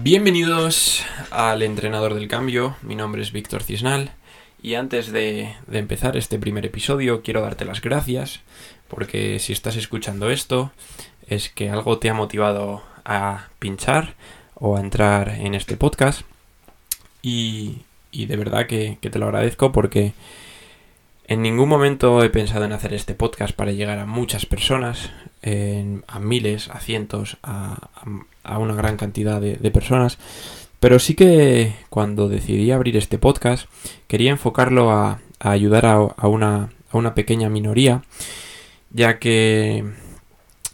Bienvenidos al Entrenador del Cambio, mi nombre es Víctor Cisnal y antes de, empezar este primer episodio quiero darte las gracias porque si estás escuchando esto es que algo te ha motivado a pinchar o a entrar en este podcast y, y de verdad que, que te lo agradezco porque en ningún momento he pensado en hacer este podcast para llegar a muchas personas, a miles, a cientos, a, una gran cantidad de, personas. Pero sí que cuando decidí abrir este podcast quería enfocarlo a, ayudar a, una, pequeña minoría, ya que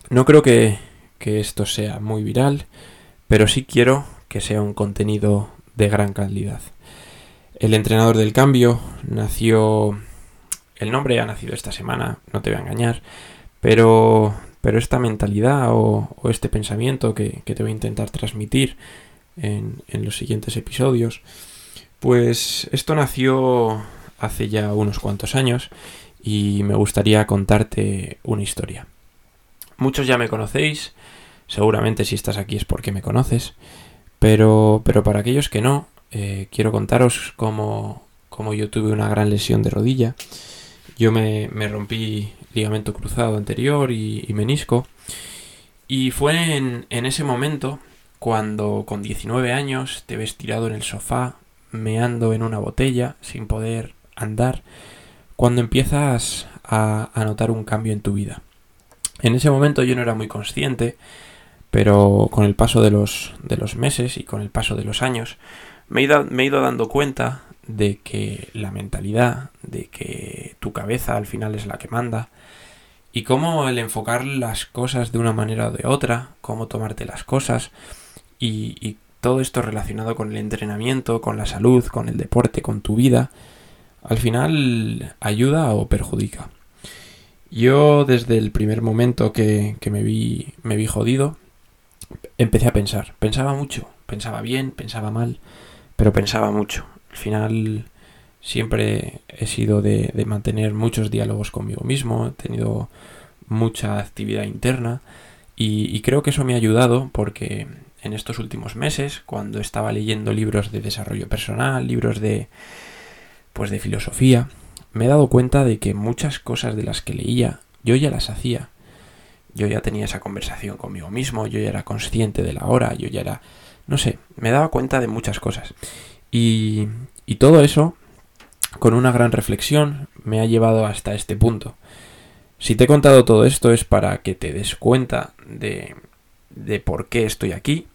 no creo que esto sea muy viral, pero sí quiero que sea un contenido de gran calidad. El entrenador del cambio nació el nombre ha nacido esta semana, no te voy a engañar, pero, pero esta mentalidad o, este pensamiento que, que, te voy a intentar transmitir en, en, los siguientes episodios, pues esto nació hace ya unos cuantos años y me gustaría contarte una historia. Muchos ya me conocéis, seguramente si estás aquí es porque me conoces, pero, pero para aquellos que no, eh, quiero contaros cómo, cómo yo tuve una gran lesión de rodilla yo me, me rompí ligamento cruzado anterior y, menisco. Y fue en, en, ese momento cuando con 19 años te ves tirado en el sofá, meando en una botella, sin poder andar, cuando empiezas a, a notar un cambio en tu vida. En ese momento yo no era muy consciente, pero con el paso de los, de los meses y con el paso de los años, me he, ido, me he ido dando cuenta de que la mentalidad, de que tu cabeza al final es la que manda, y cómo el enfocar las cosas de una manera o de otra, cómo tomarte las cosas, y, y todo esto relacionado con el entrenamiento, con la salud, con el deporte, con tu vida, al final ayuda o perjudica. Yo desde el primer momento que, que me, vi, me vi jodido, empecé a pensar. Pensaba mucho, pensaba bien, pensaba mal, pero pensaba mucho. Al final siempre he sido de, mantener muchos diálogos conmigo mismo, he tenido mucha actividad interna y, y, creo que eso me ha ayudado porque en estos últimos meses, cuando estaba leyendo libros de desarrollo personal, libros de pues de filosofía, me he dado cuenta de que muchas cosas de las que leía yo ya las hacía. Yo ya tenía esa conversación conmigo mismo, yo ya era consciente de la hora, yo ya era no sé, me daba cuenta de muchas cosas. Y, todo eso, con una gran reflexión, me ha llevado hasta este punto. Si te he contado todo esto es para que te des cuenta de, de por qué estoy aquí,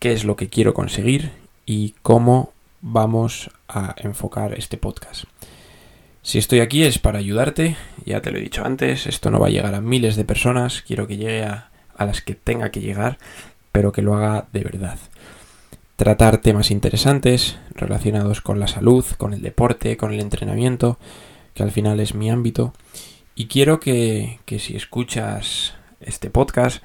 qué es lo que quiero conseguir y cómo vamos a enfocar este podcast. Si estoy aquí es para ayudarte, ya te lo he dicho antes, esto no va a llegar a miles de personas, quiero que llegue a las que tenga que llegar, pero que lo haga de verdad tratar temas interesantes relacionados con la salud, con el deporte, con el entrenamiento, que al final es mi ámbito. Y quiero que, que si escuchas este podcast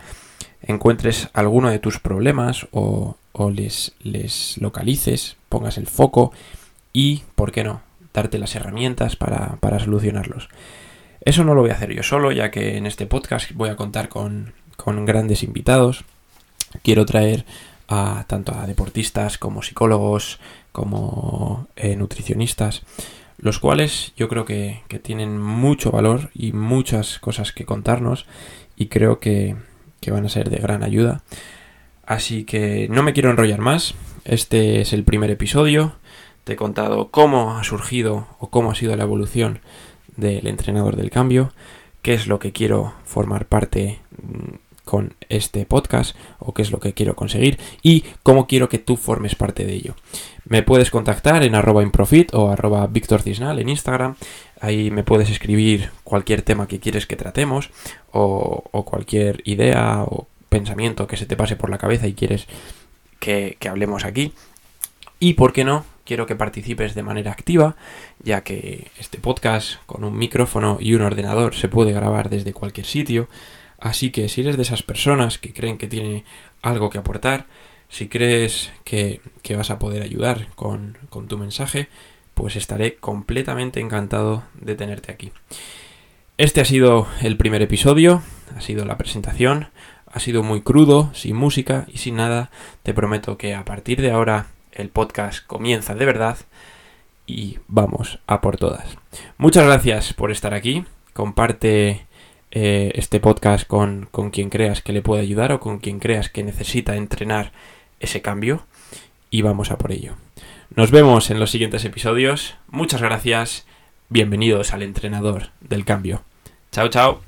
encuentres alguno de tus problemas o, o les, les, localices, pongas el foco y, ¿por qué no?, darte las herramientas para, para, solucionarlos. Eso no lo voy a hacer yo solo, ya que en este podcast voy a contar con, con grandes invitados. Quiero traer a tanto a deportistas como psicólogos, como eh, nutricionistas, los cuales yo creo que, que, tienen mucho valor y muchas cosas que contarnos y creo que, que van a ser de gran ayuda. Así que no me quiero enrollar más, este es el primer episodio, te he contado cómo ha surgido o cómo ha sido la evolución del entrenador del cambio, qué es lo que quiero formar parte mm, con este podcast o qué es lo que quiero conseguir y cómo quiero que tú formes parte de ello. Me puedes contactar en arroba improfit o arroba Víctor Cisnal en Instagram. Ahí me puedes escribir cualquier tema que quieres que tratemos o, cualquier idea o pensamiento que se te pase por la cabeza y quieres que, que hablemos aquí. Y por qué no, quiero que participes de manera activa, ya que este podcast con un micrófono y un ordenador se puede grabar desde cualquier sitio. Así que si eres de esas personas que creen que tiene algo que aportar, si crees que, que vas a poder ayudar con, con, tu mensaje, pues estaré completamente encantado de tenerte aquí. Este ha sido el primer episodio, ha sido la presentación, ha sido muy crudo, sin música y sin nada. Te prometo que a partir de ahora el podcast comienza de verdad y vamos a por todas. Muchas gracias por estar aquí. Comparte eh, este podcast con, con quien creas que le puede ayudar o con quien creas que necesita entrenar ese cambio y vamos a por ello. Nos vemos en los siguientes episodios. Muchas gracias. Bienvenidos al entrenador del cambio. Chao, chao.